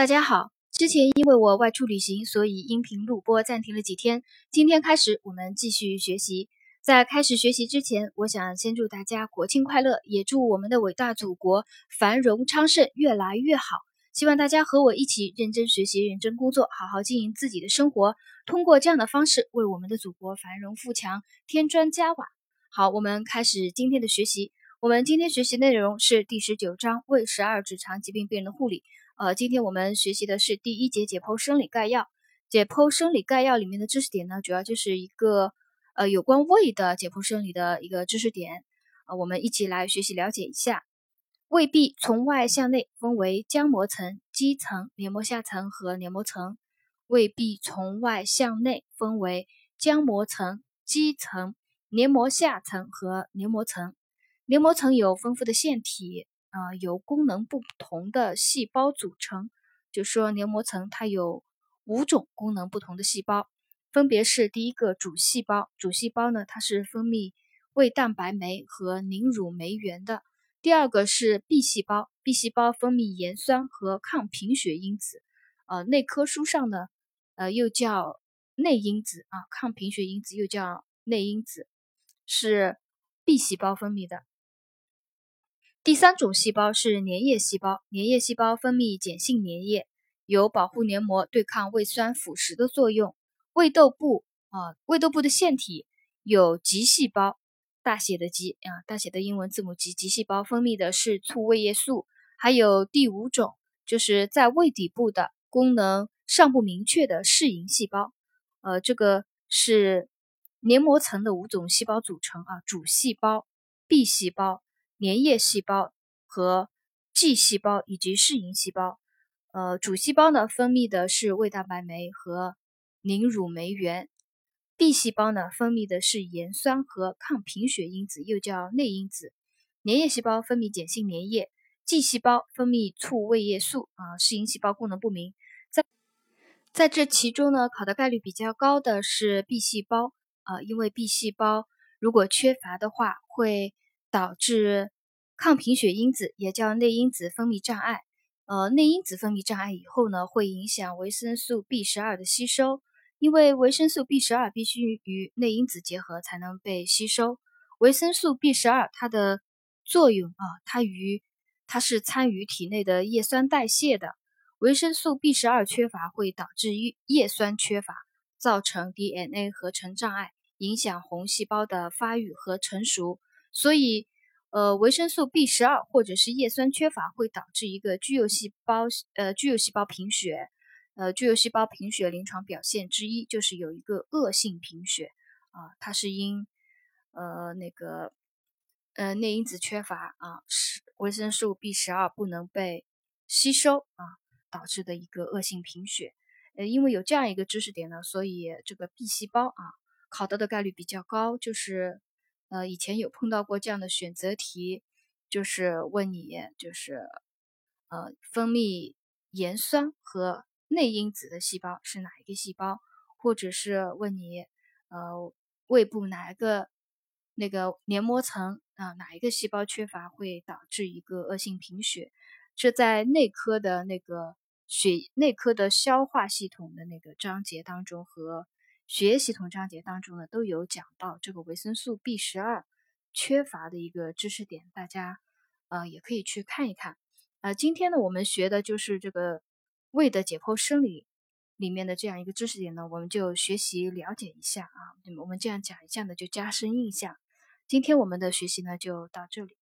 大家好，之前因为我外出旅行，所以音频录播暂停了几天。今天开始，我们继续学习。在开始学习之前，我想先祝大家国庆快乐，也祝我们的伟大祖国繁荣昌盛，越来越好。希望大家和我一起认真学习、认真工作，好好经营自己的生活，通过这样的方式为我们的祖国繁荣富强添砖加瓦。好，我们开始今天的学习。我们今天学习内容是第十九章胃十二指肠疾病病人的护理。呃，今天我们学习的是第一节解剖生理概要。解剖生理概要里面的知识点呢，主要就是一个呃有关胃的解剖生理的一个知识点。呃，我们一起来学习了解一下。胃壁从外向内分为浆膜层、肌层、黏膜下层和黏膜层。胃壁从外向内分为浆膜层、肌层、黏膜下层和黏膜层。黏膜层有丰富的腺体。啊，由功能不同的细胞组成，就说黏膜层它有五种功能不同的细胞，分别是第一个主细胞，主细胞呢它是分泌胃蛋白酶和凝乳酶原的；第二个是 B 细胞，B 细胞分泌盐酸和抗贫血因子，呃，内科书上呢，呃，又叫内因子啊，抗贫血因子又叫内因子，是 B 细胞分泌的。第三种细胞是粘液细胞，粘液细胞分泌碱性粘液，有保护黏膜、对抗胃酸腐蚀的作用。胃窦部啊，胃窦部的腺体有棘细胞，大写的棘啊，大写的英文字母棘，棘细胞分泌的是促胃液素。还有第五种，就是在胃底部的功能尚不明确的适应细胞，呃，这个是黏膜层的五种细胞组成啊，主细胞、B 细胞。粘液细胞和 G 细胞以及适应细胞，呃，主细胞呢分泌的是胃蛋白酶和凝乳酶原，B 细胞呢分泌的是盐酸和抗贫血因子，又叫内因子。粘液细胞分泌碱性粘液，G 细胞分泌促胃液素啊，适应细胞功能不明。在在这其中呢，考的概率比较高的是 B 细胞啊，因为 B 细胞如果缺乏的话会。导致抗贫血因子也叫内因子分泌障碍。呃，内因子分泌障碍以后呢，会影响维生素 B 十二的吸收，因为维生素 B 十二必须与内因子结合才能被吸收。维生素 B 十二它的作用啊，它与它是参与体内的叶酸代谢的。维生素 B 十二缺乏会导致叶叶酸缺乏，造成 DNA 合成障碍，影响红细胞的发育和成熟。所以，呃，维生素 B 十二或者是叶酸缺乏会导致一个巨幼细胞，呃，巨幼细胞贫血。呃，巨幼细胞贫血临床表现之一就是有一个恶性贫血啊，它是因呃那个呃内因子缺乏啊，是维生素 B 十二不能被吸收啊导致的一个恶性贫血。呃，因为有这样一个知识点呢，所以这个 B 细胞啊考到的概率比较高，就是。呃，以前有碰到过这样的选择题，就是问你，就是呃，分泌盐酸和内因子的细胞是哪一个细胞，或者是问你，呃，胃部哪一个那个黏膜层啊，哪一个细胞缺乏会导致一个恶性贫血？这在内科的那个血内科的消化系统的那个章节当中和。血液系统章节当中呢，都有讲到这个维生素 B 十二缺乏的一个知识点，大家呃也可以去看一看。呃，今天呢，我们学的就是这个胃的解剖生理里面的这样一个知识点呢，我们就学习了解一下啊。我们这样讲一下呢，就加深印象。今天我们的学习呢，就到这里。